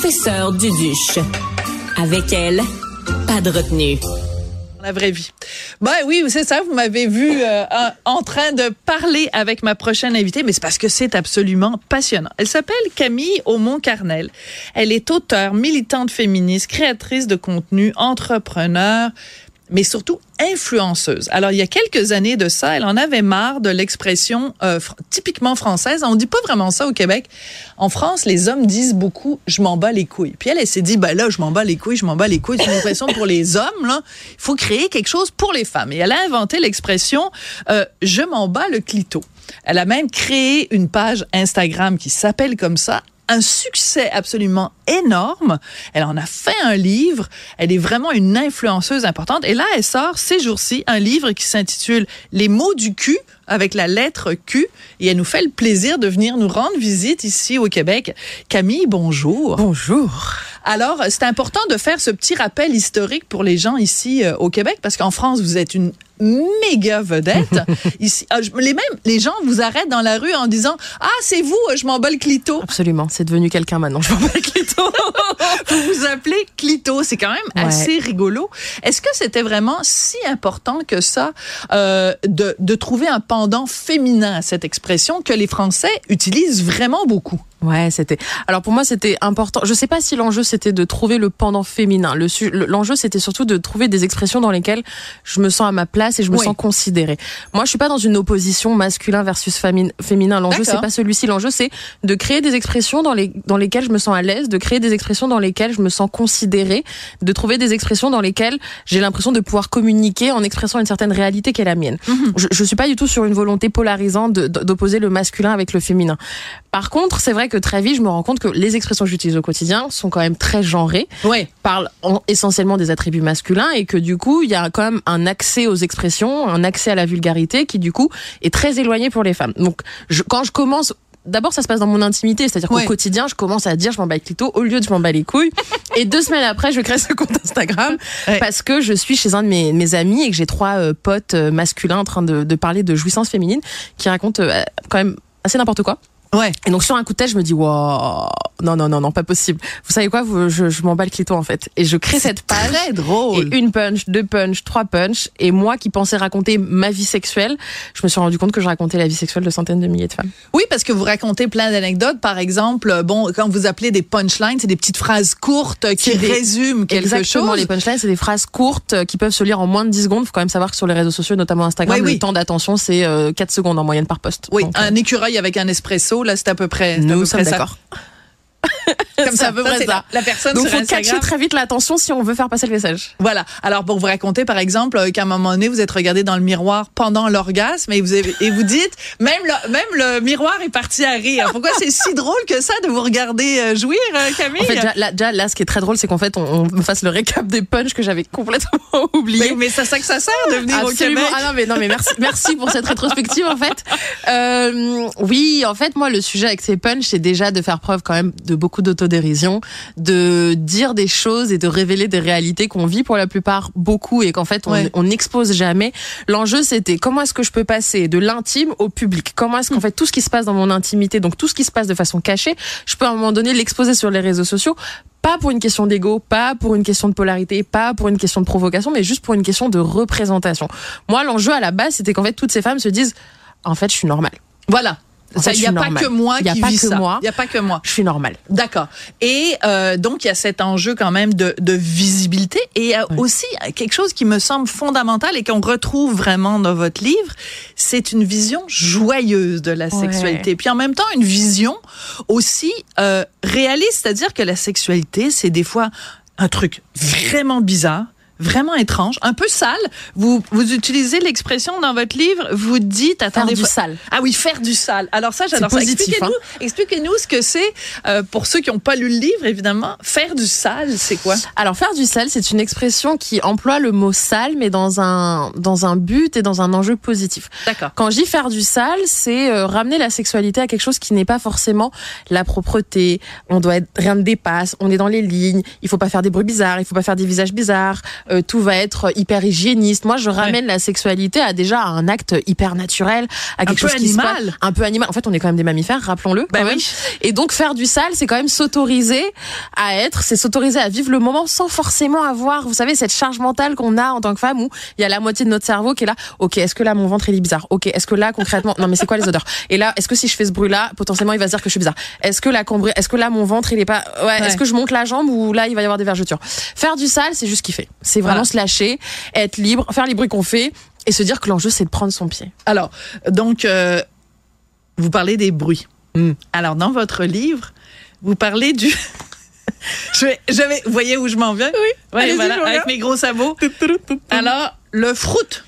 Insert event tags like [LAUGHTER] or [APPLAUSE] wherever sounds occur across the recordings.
professeur Duduche. Avec elle, pas de retenue. La vraie vie. Ben oui, c'est ça. Vous m'avez vu euh, en train de parler avec ma prochaine invitée, mais c'est parce que c'est absolument passionnant. Elle s'appelle Camille Aumont-Carnel. Elle est auteure, militante féministe, créatrice de contenu, entrepreneur, mais surtout influenceuse. Alors, il y a quelques années de ça, elle en avait marre de l'expression euh, typiquement française. On dit pas vraiment ça au Québec. En France, les hommes disent beaucoup « je m'en bats les couilles ». Puis elle, elle s'est dit « ben là, je m'en bats les couilles, je m'en bats les couilles ». C'est une expression pour les hommes, là. Il faut créer quelque chose pour les femmes. Et elle a inventé l'expression euh, Je m'en bats le clito ». Elle a même créé une page Instagram qui s'appelle comme ça, un succès absolument énorme. Elle en a fait un livre. Elle est vraiment une influenceuse importante. Et là, elle sort ces jours-ci un livre qui s'intitule Les mots du cul avec la lettre Q. Et elle nous fait le plaisir de venir nous rendre visite ici au Québec. Camille, bonjour. Bonjour. Alors, c'est important de faire ce petit rappel historique pour les gens ici euh, au Québec parce qu'en France, vous êtes une méga vedette. [LAUGHS] Ici, ah, les mêmes, les gens vous arrêtent dans la rue en disant ah c'est vous, je m'en bats le clito. Absolument, c'est devenu quelqu'un maintenant. Je m'en bats le clito. [LAUGHS] vous vous appelez clito, c'est quand même assez rigolo. Est-ce que c'était vraiment si important que ça euh, de, de trouver un féminin à cette expression que les Français utilisent vraiment beaucoup? Ouais, c'était. Alors pour moi, c'était important. Je sais pas si l'enjeu c'était de trouver le pendant féminin. Le l'enjeu c'était surtout de trouver des expressions dans lesquelles je me sens à ma place et je me sens considérée. Moi, je suis pas dans une opposition masculin versus féminin. L'enjeu c'est pas celui-ci. L'enjeu c'est de créer des expressions dans les dans lesquelles je me sens à l'aise, de créer des expressions dans lesquelles je me sens considérée, de trouver des expressions dans lesquelles j'ai l'impression de pouvoir communiquer en expressant une certaine réalité qui est la mienne. Mhm. je, je suis pas du tout sur une volonté polarisante d'opposer le masculin avec le féminin. Par contre, c'est vrai que très vite, je me rends compte que les expressions que j'utilise au quotidien sont quand même très genrées, ouais. parlent essentiellement des attributs masculins et que du coup, il y a quand même un accès aux expressions, un accès à la vulgarité qui du coup est très éloigné pour les femmes. Donc, je, quand je commence D'abord, ça se passe dans mon intimité, c'est-à-dire qu'au quotidien, je commence à dire je m'en bats les clito au lieu de je m'en bats les couilles. et deux semaines après, je crée ce compte Instagram parce que je suis chez un de mes, mes amis et que j'ai trois euh, potes euh, masculins en train de, de, parler de jouissance féminine qui racontent euh, quand même assez n'importe quoi. Ouais. Et donc sur un coup de tête, je me dis waouh, non non non non, pas possible. Vous savez quoi? Je, je m'emballe clito en fait, et je crée cette page. Très drôle. Et une punch, deux punch, trois punch. Et moi qui pensais raconter ma vie sexuelle, je me suis rendu compte que je racontais la vie sexuelle de centaines de milliers de femmes. Oui, parce que vous racontez plein d'anecdotes. Par exemple, bon, quand vous appelez des punchlines, c'est des petites phrases courtes qui résument quelque Exactement, les punchlines, c'est des phrases courtes qui peuvent se lire en moins de 10 secondes. Faut quand même savoir que sur les réseaux sociaux, notamment Instagram, le temps d'attention c'est 4 euh, secondes en moyenne par poste. Oui, un euh, écureuil avec un espresso là, c'est à peu près. Nous sommes d'accord. [LAUGHS] Comme ça, ça, ça. La, personne Donc, faut catcher très vite l'attention si on veut faire passer le message. Voilà. Alors, pour vous raconter, par exemple, euh, qu'à un moment donné, vous êtes regardé dans le miroir pendant l'orgasme et vous avez, et vous dites, même le, même le miroir est parti à rire. Pourquoi c'est si drôle que ça de vous regarder euh, jouir, euh, Camille? En fait, déjà, là, ce qui est très drôle, c'est qu'en fait, on, on, fasse le récap des punchs que j'avais complètement [LAUGHS] oublié. Mais, mais c'est ça que ça sert de venir au Québec. Ah non, mais non, mais merci, merci pour cette rétrospective, en fait. Euh, oui, en fait, moi, le sujet avec ces punchs, c'est déjà de faire preuve quand même de beaucoup d'autodérision de dire des choses et de révéler des réalités qu'on vit pour la plupart beaucoup et qu'en fait on n'expose jamais. L'enjeu c'était comment est-ce que je peux passer de l'intime au public? Comment est-ce qu'en hmm. fait tout ce qui se passe dans mon intimité, donc tout ce qui se passe de façon cachée, je peux à un moment donné l'exposer sur les réseaux sociaux? Pas pour une question d'ego, pas pour une question de polarité, pas pour une question de provocation, mais juste pour une question de représentation. Moi, l'enjeu à la base, c'était qu'en fait, toutes ces femmes se disent, en fait, je suis normale. Voilà. Il n'y a pas que moi qui vis ça. Il n'y a pas que moi. Je suis normale. D'accord. Et euh, donc, il y a cet enjeu quand même de, de visibilité. Et il y a aussi quelque chose qui me semble fondamental et qu'on retrouve vraiment dans votre livre, c'est une vision joyeuse de la sexualité. Puis en même temps, une vision aussi euh, réaliste, c'est-à-dire que la sexualité, c'est des fois un truc vraiment bizarre vraiment étrange, un peu sale. Vous, vous utilisez l'expression dans votre livre, vous dites... Attendez, faire du sale. Ah oui, faire du sale. Alors ça, j'adore ça. Expliquez-nous hein. expliquez ce que c'est, euh, pour ceux qui n'ont pas lu le livre, évidemment. Faire du sale, c'est quoi? Alors, faire du sale, c'est une expression qui emploie le mot sale, mais dans un, dans un but et dans un enjeu positif. D'accord. Quand je dis faire du sale, c'est euh, ramener la sexualité à quelque chose qui n'est pas forcément la propreté. On doit être, rien ne dépasse, on est dans les lignes, il faut pas faire des bruits bizarres, il faut pas faire des visages bizarres, euh, tout va être hyper hygiéniste. Moi, je ramène la sexualité à déjà un acte hyper naturel, à quelque un chose peu qui se animal. passe- un peu animal. En fait, on est quand même des mammifères, rappelons-le. Bah oui. Et donc faire du sale, c'est quand même s'autoriser à être, c'est s'autoriser à vivre le moment sans forcément avoir, vous savez, cette charge mentale qu'on a en tant que femme où il y a la moitié de notre cerveau qui est là. Ok, est-ce que là mon ventre il est bizarre? Ok, est-ce que là concrètement, non mais c'est quoi les odeurs? Et là, est-ce que si je fais ce bruit-là, potentiellement il va se dire que je suis bizarre? Est-ce que la cambri- est-ce que là mon ventre il est pas, ouais, Ouais. est-ce que je monte la jambe ou là il va y avoir des vergetures? Faire du sale, c'est juste kiffer. C'est vraiment Voilà. se lâcher, être libre, faire les bruits qu'on fait et se dire que l'enjeu c'est de prendre son pied. Alors, donc, euh, vous parlez des bruits. Mm. Alors, dans votre livre, vous parlez du... [LAUGHS] je vais, je vais, vous voyez où je m'en viens? Oui. voilà, avec mes gros sabots. Alors, le fruit.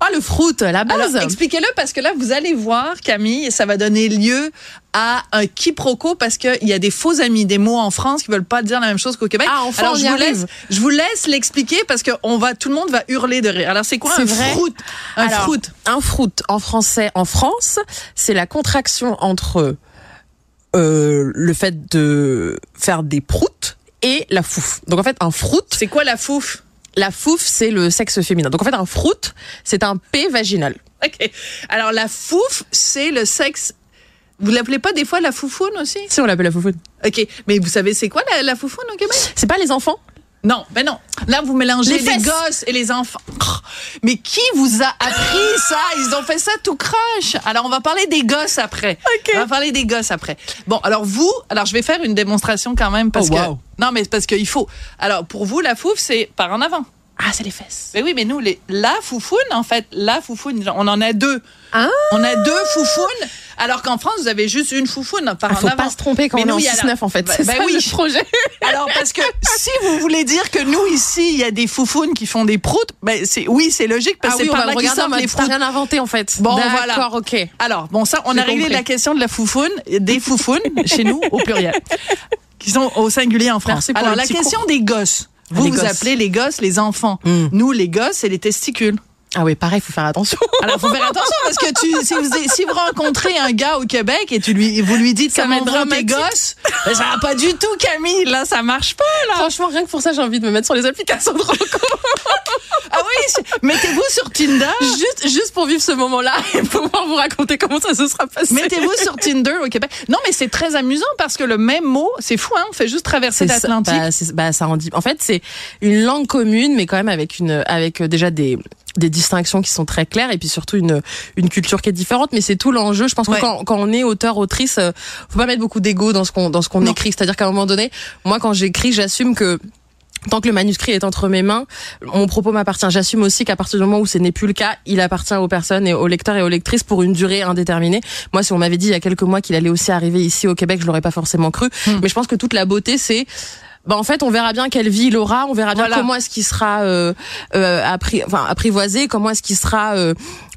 Ah le fruit, la base. Expliquez-le parce que là, vous allez voir, Camille, ça va donner lieu à un quiproquo parce qu'il y a des faux amis, des mots en France qui veulent pas dire la même chose qu'au Québec. Ah, enfin, Alors, on je y vous arrive. laisse, je vous laisse l'expliquer parce que on va, tout le monde va hurler de rire. Alors, c'est quoi un vrai fruit? Un Alors, fruit. Un fruit en français en France, c'est la contraction entre euh, le fait de faire des proutes et la fouf. Donc en fait, un fruit, C'est quoi la fouf? La fouf, c'est le sexe féminin. Donc en fait, un fruit, c'est un P vaginal. OK. Alors, la fouf, c'est le sexe. Vous l'appelez pas des fois la foufoune aussi? Si on l'appelle la foufoune. OK. Mais vous savez, c'est quoi la, la foufoune au Québec? C'est pas les enfants? Non, mais non. Là, vous mélangez Les gosses et les enfants. Mais qui vous a appris [LAUGHS] ça? Ils ont fait ça tout croche. Alors, on va parler des gosses après. On va parler des gosses après. Bon, alors vous, alors je vais faire une démonstration quand même parce Oh, que wow. non, mais parce qu'il faut. Alors pour vous, la fouf, c'est par en avant. Ah, c'est les fesses. Mais oui, mais nous, les, la foufoune, en fait, la foufoune, on en a deux. Ah. On a deux foufounes, alors qu'en France, vous avez juste une foufoune par Ah, en faut avant. pas se tromper quand Mais on est en il y a 6-9 la- en fait. Bah- c'est bah ça oui. le projet. [LAUGHS] [LAUGHS] Alors, parce que si vous voulez dire que nous, ici, il y a des foufounes qui font des proutes, ben, c'est, oui, c'est logique, parce Ah que oui, c'est par là qu'ils sortent les proutes. rien inventé en fait. Bon, D'accord, voilà. ok. Alors, bon, ça, on a réglé compris. la question de la foufoune, des foufounes, [LAUGHS] chez nous, au pluriel, qui sont au singulier en France. Alors, la question des gosses. Ah, Vous, les vous gosses. appelez les gosses les enfants. Mm. Nous, les gosses, c'est les testicules. Ah oui, pareil, faut faire attention. [LAUGHS] Alors, faut faire attention parce que tu, si vous, si vous rencontrez un gars au Québec et tu lui, vous lui dites Ça comment vont tes dramatique. gosses, ben, ça va pas du tout, Camille. Là, ça marche pas, là. Franchement, rien que pour ça, j'ai envie de me mettre sur les applications de rencontre. [LAUGHS] Ah oui, mettez-vous sur Tinder. juste, juste pour vivre ce moment-là et pouvoir vous raconter comment ça se sera passé. Mettez-vous sur Tinder au Québec. Non, mais c'est très amusant parce que le même mot, c'est fou, hein. On fait juste traverser l'Atlantique. bah, bah, ça en dit. En fait, c'est une langue commune, mais quand même avec une, avec euh, déjà des des distinctions qui sont très claires et puis surtout une une culture qui est différente mais c'est tout l'enjeu je pense Ouais. que quand, quand on est auteur autrice euh, faut pas mettre beaucoup d'ego dans ce qu'on dans ce qu'on écrit c'est-à-dire qu'à un moment donné moi quand j'écris j'assume que Tant que le manuscrit est entre mes mains, mon propos m'appartient. J'assume aussi qu'à partir du moment où ce n'est plus le cas, il appartient aux personnes et aux lecteurs et aux lectrices pour une durée indéterminée. Moi, si on m'avait dit il y a quelques mois qu'il allait aussi arriver ici au Québec, je l'aurais pas forcément cru. Hmm. Mais je pense que toute la beauté, c'est bah en fait, on verra bien quelle vie il aura, on verra bien Voilà. comment est-ce qu'il sera euh, euh, enfin, apprivoisé, comment est-ce qu'il sera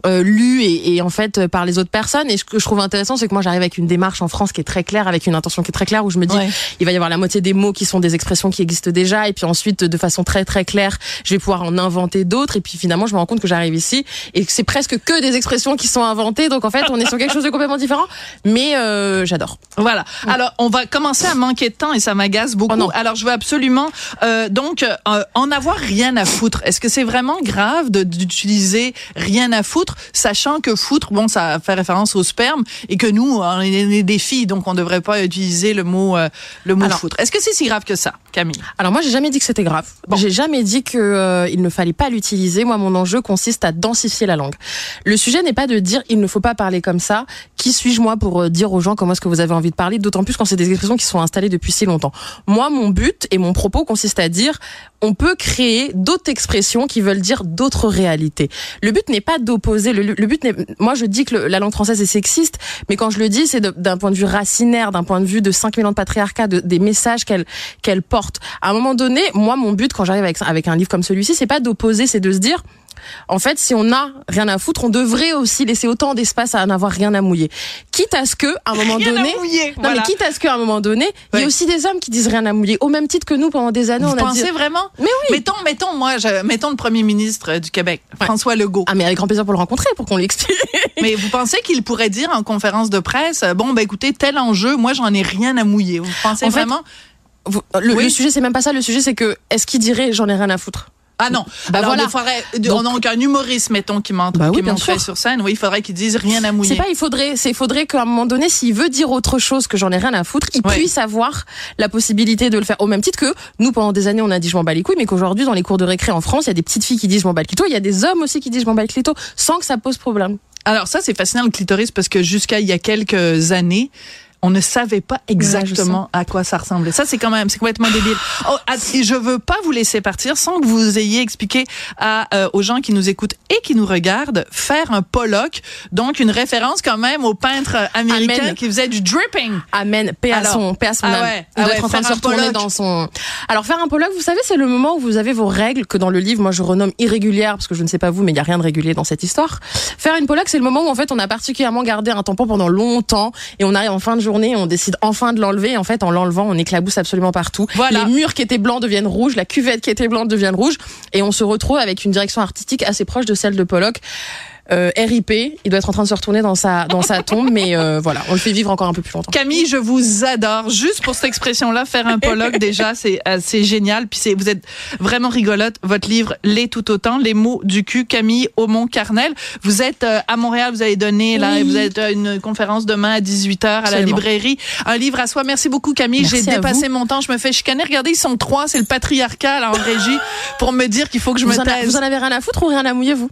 euh, lu et, et en fait euh, par les autres personnes. Et ce que je trouve intéressant, c'est que moi j'arrive avec une démarche en France qui est très claire, avec une intention qui est très claire, où je me dis Ouais. il va y avoir la moitié des mots qui sont des expressions qui existent déjà, et puis ensuite de façon très très claire, je vais pouvoir en inventer d'autres. Et puis finalement, je me rends compte que j'arrive ici et que c'est presque que des expressions qui sont inventées. Donc en fait, on est sur quelque chose de complètement différent, mais euh, j'adore. Voilà. Alors, on va commencer à manquer de temps et ça m'agace beaucoup. Oh. Alors, je veux absolument euh, donc euh, en avoir rien à foutre. Est-ce que c'est vraiment grave d'utiliser rien à foutre, sachant que foutre, bon, ça fait référence au sperme et que nous, on est des filles, donc on devrait pas utiliser le mot euh, le mot Alors. foutre. Est-ce que c'est si grave que ça, Camille Alors moi, j'ai jamais dit que c'était grave. J'ai jamais dit que euh, il ne fallait pas l'utiliser. Moi, mon enjeu consiste à densifier la langue. Le sujet n'est pas de dire il ne faut pas parler comme ça. Qui suis-je moi pour euh, dire aux gens comment est-ce que vous avez envie de parler? D'autant plus quand c'est des expressions qui sont installées depuis si longtemps. Moi, mon but et mon propos consiste à dire on peut créer d'autres expressions qui veulent dire d'autres réalités. Le but n'est pas d'opposer. Le, le but n'est. Moi, je dis que le- la langue française est sexiste, mais quand je le dis, c'est d'un point de vue racinaire, d'un point de vue de 5000 ans de patriarcat, de, des messages qu'elle qu'elle porte. À un moment donné, moi, mon but quand j'arrive avec, avec un livre comme celui-ci, c'est pas d'opposer, c'est de se dire. En fait, si on n'a rien à foutre, on devrait aussi laisser autant d'espace à n'avoir rien à mouiller. Quitte à ce que, à un moment Rien à donné, mouiller, non voilà. mais quitte à ce qu'à un moment donné, il y a aussi des hommes qui disent rien à mouiller, au même titre que nous pendant des années, Vous on a pensez dit. vraiment Mais oui. Mettons, mettons, moi, je, mettons le premier ministre euh, du Québec, François Legault. Ah mais avec grand plaisir pour le rencontrer, pour qu'on lui explique. Mais vous pensez qu'il pourrait dire en conférence de presse, euh, bon, ben écoutez, tel enjeu, moi, j'en ai rien à mouiller. Vous pensez En fait, vraiment Vous- Le, Oui. le sujet c'est même pas ça, le sujet c'est que est-ce qu'il dirait j'en ai rien à foutre? Ah non. Bah Alors, voilà. il faudrait, on a donc un humoriste, mettons, qui montre, Bah oui, qui sur scène. Oui, il faudrait qu'il dise rien à mouiller. C'est pas, il faudrait, c'est, faudrait qu'à un moment donné, s'il veut dire autre chose que j'en ai rien à foutre, il puisse avoir la possibilité de le faire. Au même titre que nous, pendant des années, on a dit je m'en bats les couilles, mais qu'aujourd'hui, dans les cours de récré en France, il y a des petites filles qui disent je m'en bats le clito, il y a des hommes aussi qui disent je m'en bats le clito, sans que ça pose problème. Alors ça, c'est fascinant le clitoris parce que jusqu'à il y a quelques années, on ne savait pas exactement à quoi ça ressemblait. Ça, c'est quand même, c'est complètement débile. Oh, att- et je veux pas vous laisser partir sans que vous ayez expliqué à, euh, aux gens qui nous écoutent et qui nous regardent faire un Pollock, donc une référence quand même au peintre américain Amen. qui faisait du dripping. Amen, paix à son, paix à son ah ouais, ah ouais, être en train de se faire un retourner Pollock. dans son. Alors faire un Pollock, vous savez, c'est le moment où vous avez vos règles que dans le livre, moi je renomme irrégulières parce que je ne sais pas vous, mais il y a rien de régulier dans cette histoire. Faire une Pollock, c'est le moment où en fait on a particulièrement gardé un tampon pendant longtemps et on arrive en fin de journée, on décide enfin de l'enlever. En fait, en l'enlevant, on éclabousse absolument partout. Voilà. Les murs qui étaient blancs deviennent rouges, la cuvette qui était blanche devient rouge, et on se retrouve avec une direction artistique assez proche de celle de Pollock. Euh, RIP, il doit être en train de se retourner dans sa dans sa tombe, mais euh, voilà, on le fait vivre encore un peu plus longtemps. Camille, je vous adore. Juste pour cette expression-là, faire un Pollock, [LAUGHS] déjà, c'est euh, c'est génial. Puis c'est vous êtes vraiment rigolote. Votre livre l'est tout autant. Les mots du cul, Camille Aumont-Carnel. Vous êtes euh, à Montréal, vous avez donné, là, Oui. vous êtes à une conférence demain à 18h à la librairie. Un livre à soi. Merci beaucoup, Camille. J'ai dépassé mon temps. Je me fais chicaner. Regardez, ils sont trois. C'est le patriarcat, là, en régie, pour me dire qu'il faut que je Vous me en, a- taise. vous en avez rien à foutre ou rien à mouiller, vous?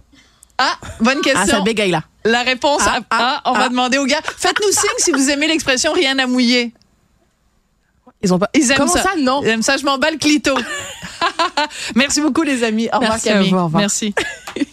Ah, bonne Ah, ça question. bégaye là. la réponse, Ah, à- ah, ah, on va ah. demander aux gars. Faites-nous signe si vous aimez l'expression rien à mouiller. Ils ont pas. Ils aiment Comment ça. ça, non? Ils aiment ça, je m'en bats le clito. [LAUGHS] Merci beaucoup, les amis. Au revoir, Merci Camille. vous, au revoir. Merci. [LAUGHS]